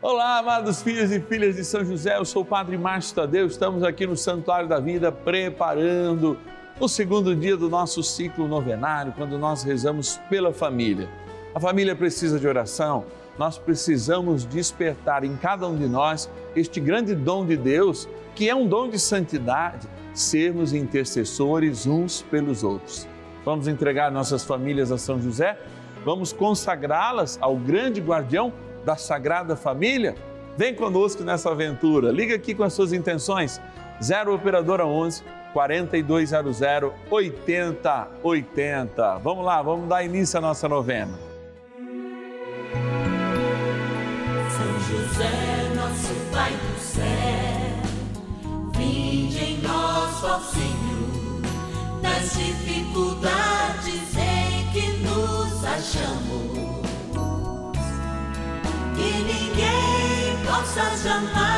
Olá, amados filhos e filhas de São José, eu sou o Padre Márcio Tadeu, estamos aqui no Santuário da Vida preparando o segundo dia do nosso ciclo novenário, quando nós rezamos pela família. A família precisa de oração, nós precisamos despertar em cada um de nós este grande dom de Deus, que é um dom de santidade, sermos intercessores uns pelos outros. Vamos entregar nossas famílias a São José? Vamos consagrá-las ao grande guardião da Sagrada Família? Vem conosco nessa aventura. Liga aqui com as suas intenções. 0 Operadora 11 4200 8080. Vamos lá, vamos dar início à nossa novena. São José, nosso Pai do céu, vinde em nós, ó Senhor, nas dificuldades ninguém possa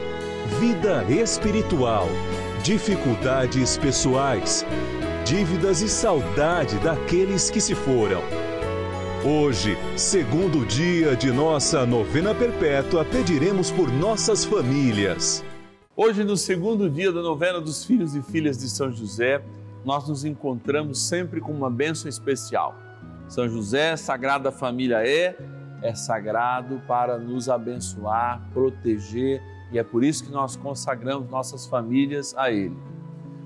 vida espiritual, dificuldades pessoais, dívidas e saudade daqueles que se foram. Hoje, segundo dia de nossa novena perpétua, pediremos por nossas famílias. Hoje, no segundo dia da novena dos filhos e filhas de São José, nós nos encontramos sempre com uma bênção especial. São José, Sagrada Família é, é sagrado para nos abençoar, proteger e é por isso que nós consagramos nossas famílias a Ele.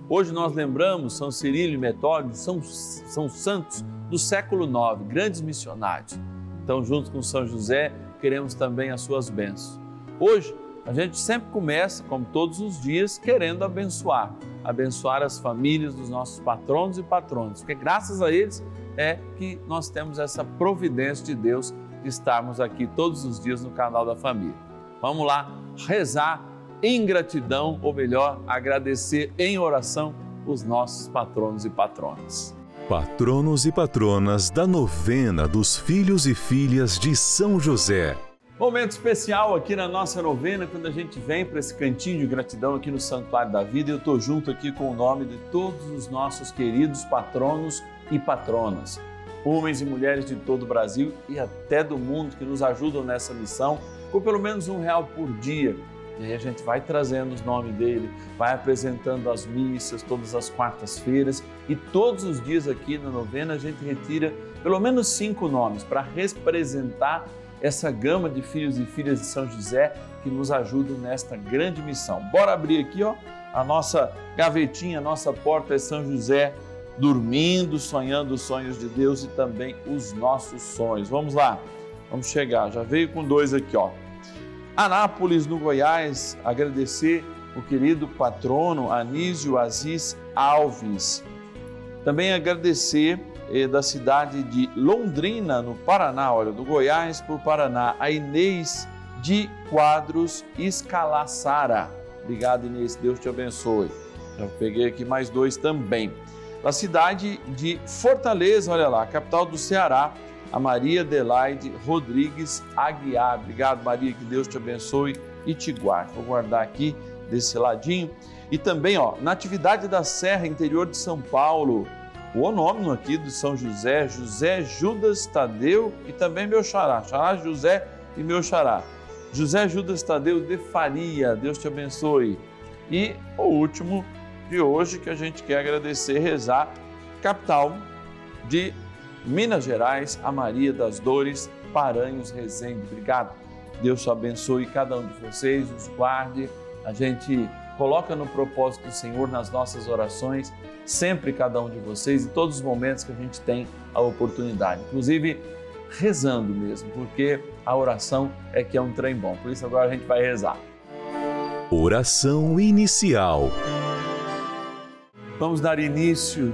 Hoje nós lembramos São Cirilo e Metódio, são, são santos do século IX, grandes missionários. Então, junto com São José, queremos também as suas bênçãos. Hoje, a gente sempre começa, como todos os dias, querendo abençoar, abençoar as famílias dos nossos patronos e patronas, porque graças a eles é que nós temos essa providência de Deus de estarmos aqui todos os dias no canal da família. Vamos lá rezar em gratidão, ou melhor, agradecer em oração os nossos patronos e patronas. Patronos e patronas da novena dos filhos e filhas de São José. Momento especial aqui na nossa novena, quando a gente vem para esse cantinho de gratidão aqui no Santuário da Vida. Eu estou junto aqui com o nome de todos os nossos queridos patronos e patronas, homens e mulheres de todo o Brasil e até do mundo que nos ajudam nessa missão com pelo menos um real por dia. E aí a gente vai trazendo os nomes dele, vai apresentando as missas todas as quartas-feiras e todos os dias aqui na novena a gente retira pelo menos cinco nomes para representar essa gama de filhos e filhas de São José que nos ajudam nesta grande missão. Bora abrir aqui, ó, a nossa gavetinha, a nossa porta é São José dormindo, sonhando os sonhos de Deus e também os nossos sonhos. Vamos lá. Vamos chegar. Já veio com dois aqui, ó. Anápolis, no Goiás, agradecer o querido patrono Anísio Aziz Alves. Também agradecer eh, da cidade de Londrina, no Paraná, olha, do Goiás para o Paraná, a Inês de Quadros Escalaçara. Obrigado, Inês, Deus te abençoe. Já peguei aqui mais dois também. Da cidade de Fortaleza, olha lá, capital do Ceará, a Maria Adelaide Rodrigues Aguiar. Obrigado, Maria, que Deus te abençoe e te guarde. Vou guardar aqui desse ladinho. E também, ó, na atividade da Serra, interior de São Paulo, o onônimo aqui do São José, José Judas Tadeu e também meu xará, xará José e meu xará. José Judas Tadeu de Faria, Deus te abençoe. E o último de hoje que a gente quer agradecer, rezar, capital de Minas Gerais, a Maria das Dores, Paranhos Rezende. Obrigado. Deus te abençoe cada um de vocês, os guarde. A gente coloca no propósito do Senhor nas nossas orações, sempre cada um de vocês, em todos os momentos que a gente tem a oportunidade. Inclusive, rezando mesmo, porque a oração é que é um trem bom. Por isso agora a gente vai rezar. Oração inicial. Vamos dar início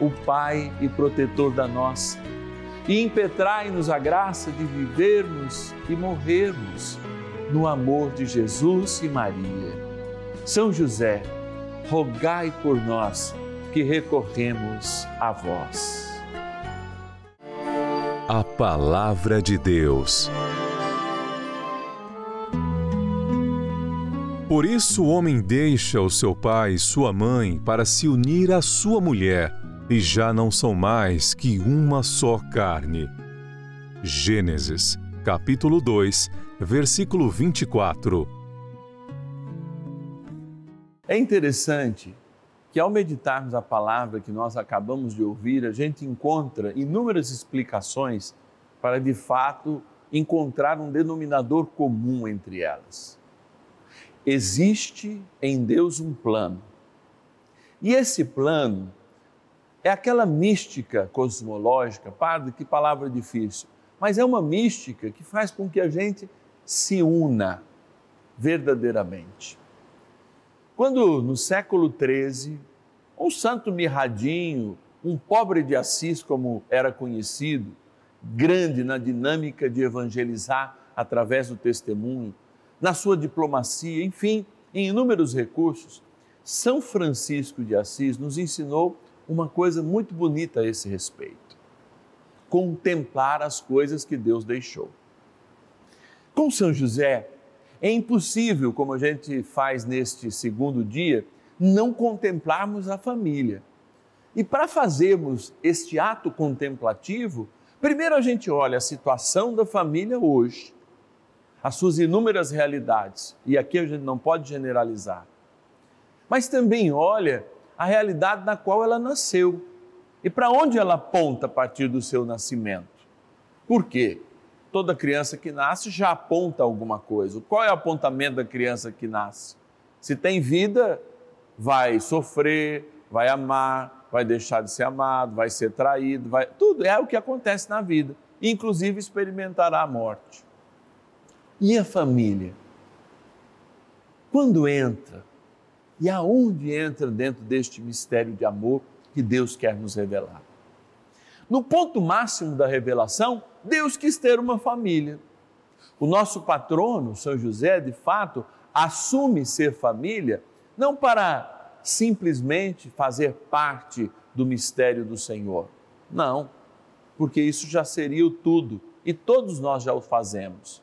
o Pai e protetor da nossa e impetrai-nos a graça de vivermos e morrermos no amor de Jesus e Maria. São José, rogai por nós que recorremos a vós. A Palavra de Deus. Por isso o homem deixa o seu pai e sua mãe para se unir à sua mulher e já não são mais que uma só carne. Gênesis, capítulo 2, versículo 24. É interessante que ao meditarmos a palavra que nós acabamos de ouvir, a gente encontra inúmeras explicações para de fato encontrar um denominador comum entre elas. Existe em Deus um plano. E esse plano é aquela mística cosmológica, padre, que palavra difícil, mas é uma mística que faz com que a gente se una verdadeiramente. Quando no século XIII, um santo mirradinho, um pobre de Assis, como era conhecido, grande na dinâmica de evangelizar através do testemunho, na sua diplomacia, enfim, em inúmeros recursos, São Francisco de Assis nos ensinou uma coisa muito bonita a esse respeito: contemplar as coisas que Deus deixou. Com São José, é impossível, como a gente faz neste segundo dia, não contemplarmos a família. E para fazermos este ato contemplativo, primeiro a gente olha a situação da família hoje, as suas inúmeras realidades, e aqui a gente não pode generalizar, mas também olha a realidade na qual ela nasceu e para onde ela aponta a partir do seu nascimento. Por quê? Toda criança que nasce já aponta alguma coisa. Qual é o apontamento da criança que nasce? Se tem vida, vai sofrer, vai amar, vai deixar de ser amado, vai ser traído, vai... tudo é o que acontece na vida, inclusive experimentará a morte. E a família? Quando entra e aonde entra dentro deste mistério de amor que Deus quer nos revelar? No ponto máximo da revelação, Deus quis ter uma família. O nosso patrono, São José, de fato, assume ser família não para simplesmente fazer parte do mistério do Senhor. Não, porque isso já seria o tudo e todos nós já o fazemos.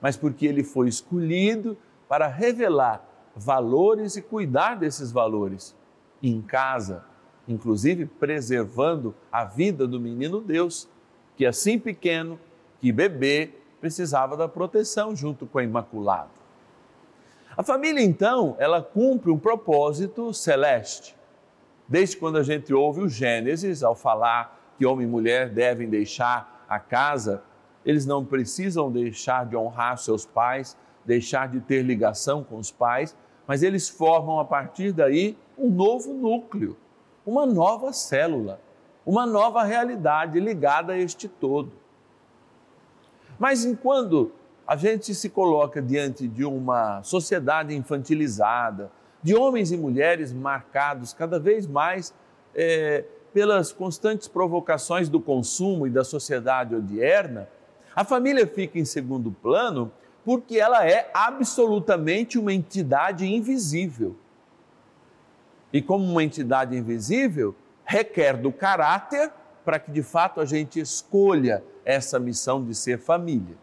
Mas porque ele foi escolhido para revelar valores e cuidar desses valores em casa, inclusive preservando a vida do menino Deus, que assim pequeno, que bebê, precisava da proteção junto com a Imaculada. A família, então, ela cumpre um propósito celeste. Desde quando a gente ouve o Gênesis, ao falar que homem e mulher devem deixar a casa, eles não precisam deixar de honrar seus pais, deixar de ter ligação com os pais, mas eles formam a partir daí um novo núcleo, uma nova célula, uma nova realidade ligada a este todo. Mas enquanto a gente se coloca diante de uma sociedade infantilizada, de homens e mulheres marcados cada vez mais é, pelas constantes provocações do consumo e da sociedade odierna, a família fica em segundo plano porque ela é absolutamente uma entidade invisível. E como uma entidade invisível, requer do caráter para que de fato a gente escolha essa missão de ser família.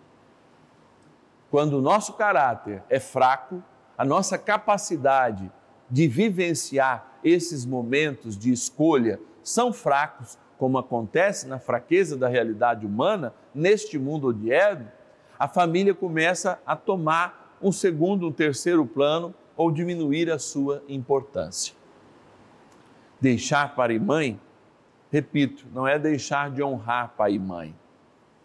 Quando o nosso caráter é fraco, a nossa capacidade de vivenciar esses momentos de escolha são fracos, como acontece na fraqueza da realidade humana, neste mundo odierno, a família começa a tomar um segundo, um terceiro plano ou diminuir a sua importância. Deixar pai e mãe, repito, não é deixar de honrar pai e mãe,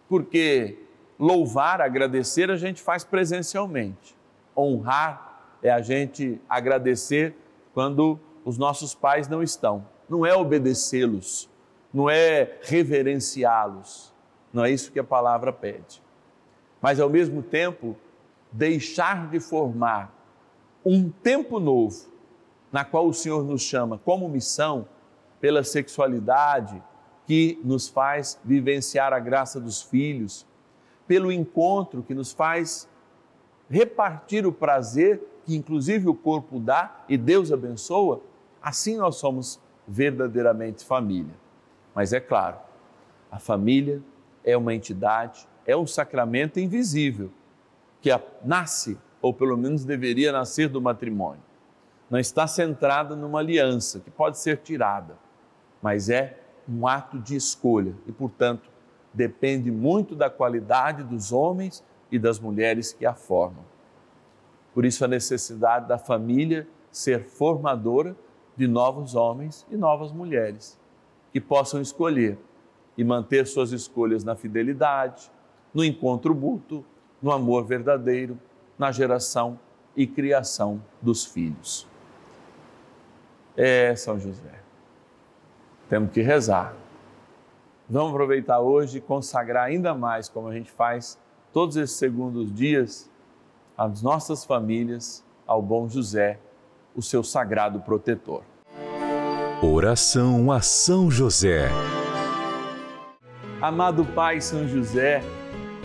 porque louvar, agradecer a gente faz presencialmente, honrar é a gente agradecer quando os nossos pais não estão, não é obedecê-los, não é reverenciá-los, não é isso que a palavra pede mas ao mesmo tempo deixar de formar um tempo novo, na qual o Senhor nos chama como missão, pela sexualidade que nos faz vivenciar a graça dos filhos, pelo encontro que nos faz repartir o prazer que inclusive o corpo dá e Deus abençoa, assim nós somos verdadeiramente família. Mas é claro, a família é uma entidade é um sacramento invisível que nasce, ou pelo menos deveria nascer do matrimônio. Não está centrada numa aliança que pode ser tirada, mas é um ato de escolha e, portanto, depende muito da qualidade dos homens e das mulheres que a formam. Por isso, a necessidade da família ser formadora de novos homens e novas mulheres que possam escolher e manter suas escolhas na fidelidade, no encontro mútuo, no amor verdadeiro, na geração e criação dos filhos. É, São José, temos que rezar. Vamos aproveitar hoje e consagrar ainda mais, como a gente faz todos esses segundos dias, as nossas famílias ao bom José, o seu sagrado protetor. Oração a São José. Amado Pai São José,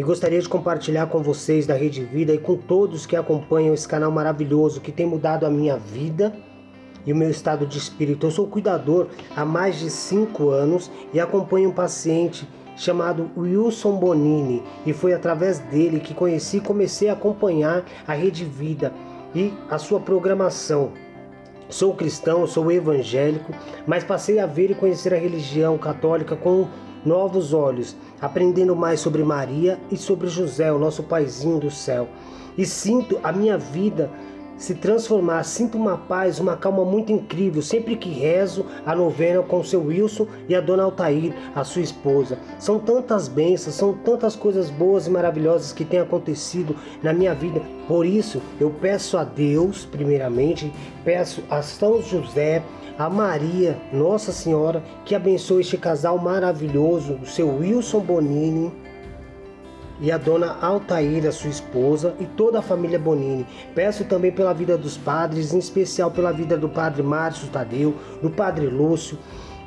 E gostaria de compartilhar com vocês da Rede Vida e com todos que acompanham esse canal maravilhoso que tem mudado a minha vida e o meu estado de espírito. Eu sou cuidador há mais de cinco anos e acompanho um paciente chamado Wilson Bonini e foi através dele que conheci e comecei a acompanhar a Rede Vida e a sua programação. Sou cristão, sou evangélico, mas passei a ver e conhecer a religião católica com novos olhos, aprendendo mais sobre Maria e sobre José, o nosso paizinho do céu. E sinto a minha vida se transformar. Sinto uma paz, uma calma muito incrível sempre que rezo a novena com o seu Wilson e a dona Altair, a sua esposa. São tantas bênçãos, são tantas coisas boas e maravilhosas que têm acontecido na minha vida. Por isso, eu peço a Deus, primeiramente, peço a São José, a Maria, Nossa Senhora, que abençoe este casal maravilhoso, o seu Wilson Bonini e a dona Altaíra, sua esposa, e toda a família Bonini. Peço também pela vida dos padres, em especial pela vida do padre Márcio Tadeu, do padre Lúcio,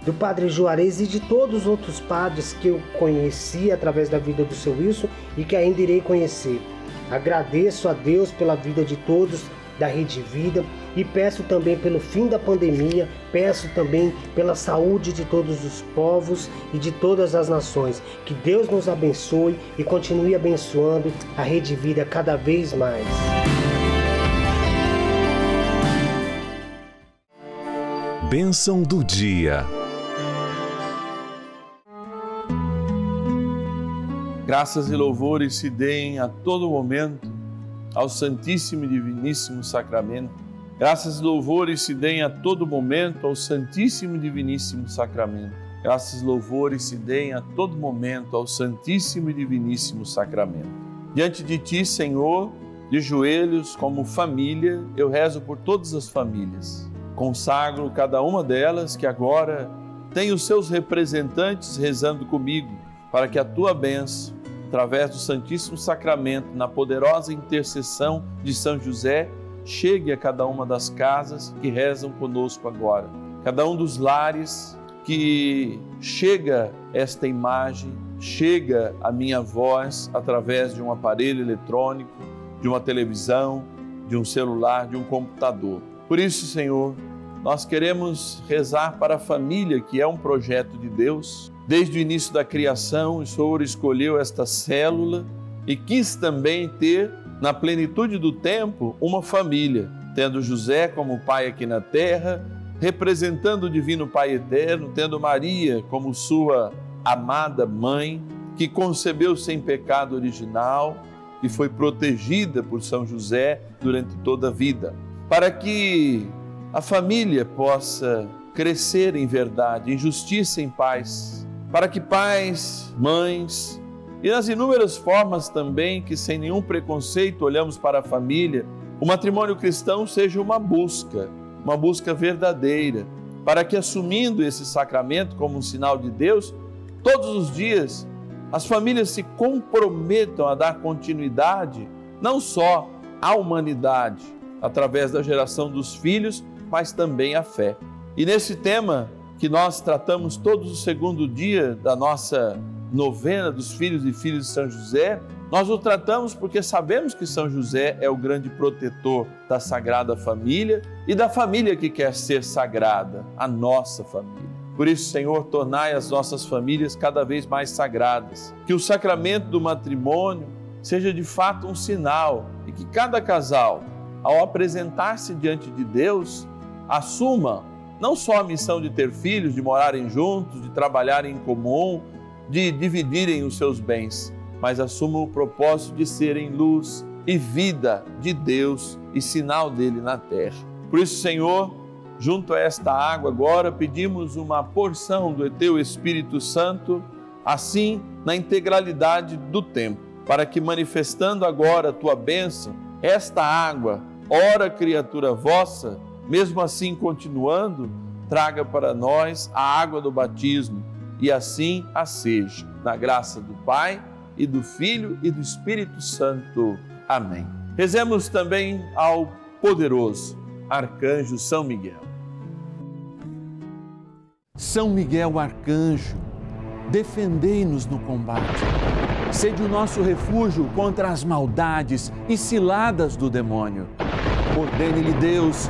do padre Juarez e de todos os outros padres que eu conheci através da vida do seu Wilson e que ainda irei conhecer. Agradeço a Deus pela vida de todos da Rede Vida e peço também pelo fim da pandemia, peço também pela saúde de todos os povos e de todas as nações. Que Deus nos abençoe e continue abençoando a Rede Vida cada vez mais. Bênção do dia. Graças e louvores se deem a todo momento ao Santíssimo e Diviníssimo Sacramento. Graças e louvores se deem a todo momento ao Santíssimo e Diviníssimo Sacramento. Graças e louvores se deem a todo momento ao Santíssimo e Diviníssimo Sacramento. Diante de Ti, Senhor, de joelhos, como família, eu rezo por todas as famílias. Consagro cada uma delas que agora tem os seus representantes rezando comigo, para que a Tua bênção através do Santíssimo Sacramento, na poderosa intercessão de São José, chegue a cada uma das casas que rezam conosco agora, cada um dos lares que chega esta imagem, chega a minha voz através de um aparelho eletrônico, de uma televisão, de um celular, de um computador. Por isso, Senhor, nós queremos rezar para a família, que é um projeto de Deus, Desde o início da criação, o Senhor escolheu esta célula e quis também ter, na plenitude do tempo, uma família, tendo José como pai aqui na terra, representando o Divino Pai Eterno, tendo Maria como sua amada mãe, que concebeu sem pecado original e foi protegida por São José durante toda a vida, para que a família possa crescer em verdade, em justiça, em paz para que pais, mães e nas inúmeras formas também que, sem nenhum preconceito, olhamos para a família, o matrimônio cristão seja uma busca, uma busca verdadeira, para que, assumindo esse sacramento como um sinal de Deus, todos os dias as famílias se comprometam a dar continuidade não só à humanidade, através da geração dos filhos, mas também à fé. E nesse tema, que nós tratamos todos o segundo dia da nossa novena dos filhos e filhas de São José, nós o tratamos porque sabemos que São José é o grande protetor da Sagrada Família e da família que quer ser sagrada, a nossa família. Por isso, Senhor, tornai as nossas famílias cada vez mais sagradas. Que o sacramento do matrimônio seja de fato um sinal e que cada casal, ao apresentar-se diante de Deus, assuma não só a missão de ter filhos, de morarem juntos, de trabalharem em comum, de dividirem os seus bens, mas assumam o propósito de serem luz e vida de Deus e sinal dele na terra. Por isso, Senhor, junto a esta água agora pedimos uma porção do teu Espírito Santo assim na integralidade do tempo, para que, manifestando agora a tua bênção, esta água, ora criatura vossa, mesmo assim continuando, traga para nós a água do batismo, e assim a seja, na graça do Pai e do Filho e do Espírito Santo. Amém. Rezemos também ao poderoso arcanjo São Miguel. São Miguel arcanjo, defendei-nos no combate. Sede o nosso refúgio contra as maldades e ciladas do demônio. Ordene-lhe Deus,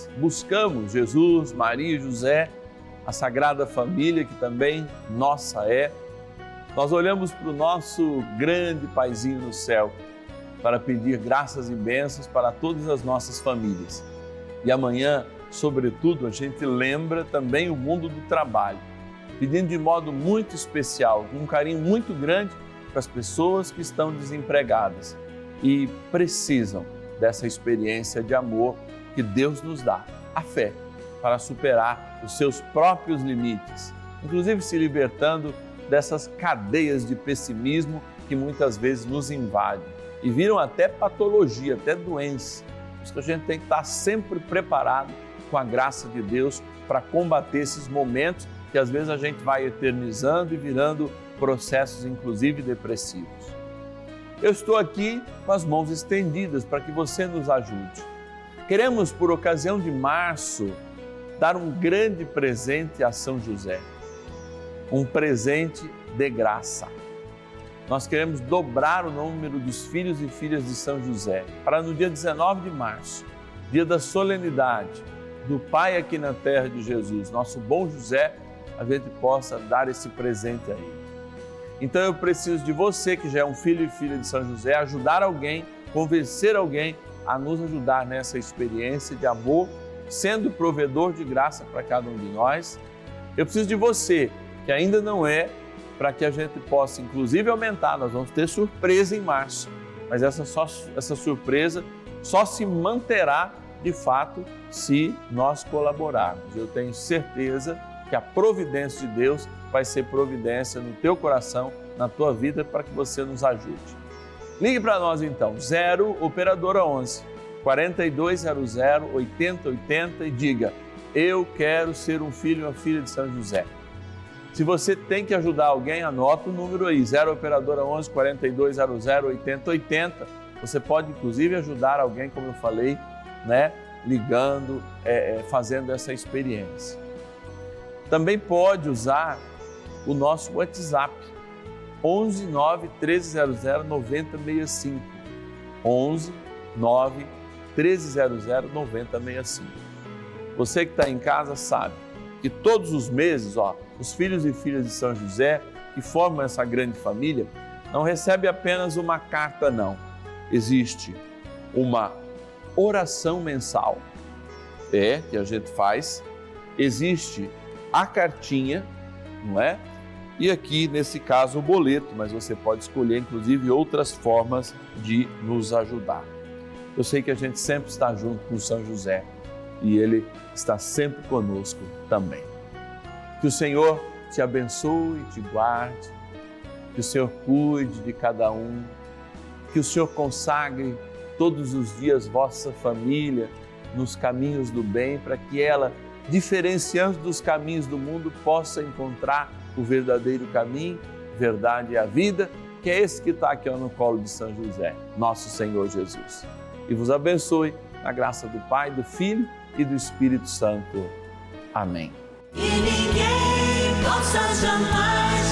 buscamos Jesus, Maria e José, a Sagrada Família, que também nossa é, nós olhamos para o nosso grande paizinho no céu para pedir graças e bênçãos para todas as nossas famílias. E amanhã, sobretudo, a gente lembra também o mundo do trabalho, pedindo de modo muito especial, com um carinho muito grande para as pessoas que estão desempregadas e precisam dessa experiência de amor que Deus nos dá, a fé, para superar os seus próprios limites, inclusive se libertando dessas cadeias de pessimismo que muitas vezes nos invadem e viram até patologia, até doença. Por isso que a gente tem que estar sempre preparado com a graça de Deus para combater esses momentos que às vezes a gente vai eternizando e virando processos, inclusive depressivos. Eu estou aqui com as mãos estendidas para que você nos ajude. Queremos, por ocasião de março, dar um grande presente a São José um presente de graça. Nós queremos dobrar o número dos filhos e filhas de São José para no dia 19 de março, dia da solenidade do Pai aqui na terra de Jesus, nosso bom José, a gente possa dar esse presente a ele. Então eu preciso de você, que já é um filho e filha de São José, ajudar alguém, convencer alguém a nos ajudar nessa experiência de amor, sendo provedor de graça para cada um de nós. Eu preciso de você que ainda não é, para que a gente possa, inclusive, aumentar. Nós vamos ter surpresa em março, mas essa, só, essa surpresa só se manterá de fato se nós colaborarmos. Eu tenho certeza que a providência de Deus vai ser providência no teu coração, na tua vida, para que você nos ajude. Ligue para nós então, 0 Operadora 11 4200 8080 e diga: Eu quero ser um filho e uma filha de São José. Se você tem que ajudar alguém, anota o número aí, 0 Operadora 11 4200 8080. Você pode, inclusive, ajudar alguém, como eu falei, né? ligando, é, é, fazendo essa experiência. Também pode usar o nosso WhatsApp, 11 9 1300 9065. 11 9 1300 9065. Você que está em casa sabe que todos os meses, ó, os filhos e filhas de São José, que formam essa grande família, não recebem apenas uma carta, não. Existe uma oração mensal, é, que a gente faz, existe a cartinha, não é? E aqui, nesse caso, o boleto, mas você pode escolher, inclusive, outras formas de nos ajudar. Eu sei que a gente sempre está junto com São José e ele está sempre conosco também. Que o Senhor te abençoe, te guarde, que o Senhor cuide de cada um, que o Senhor consagre todos os dias vossa família nos caminhos do bem, para que ela, diferenciando dos caminhos do mundo, possa encontrar o verdadeiro caminho, verdade e a vida, que é esse que está aqui no colo de São José, nosso Senhor Jesus. E vos abençoe na graça do Pai, do Filho e do Espírito Santo. Amém. E ninguém possa jamais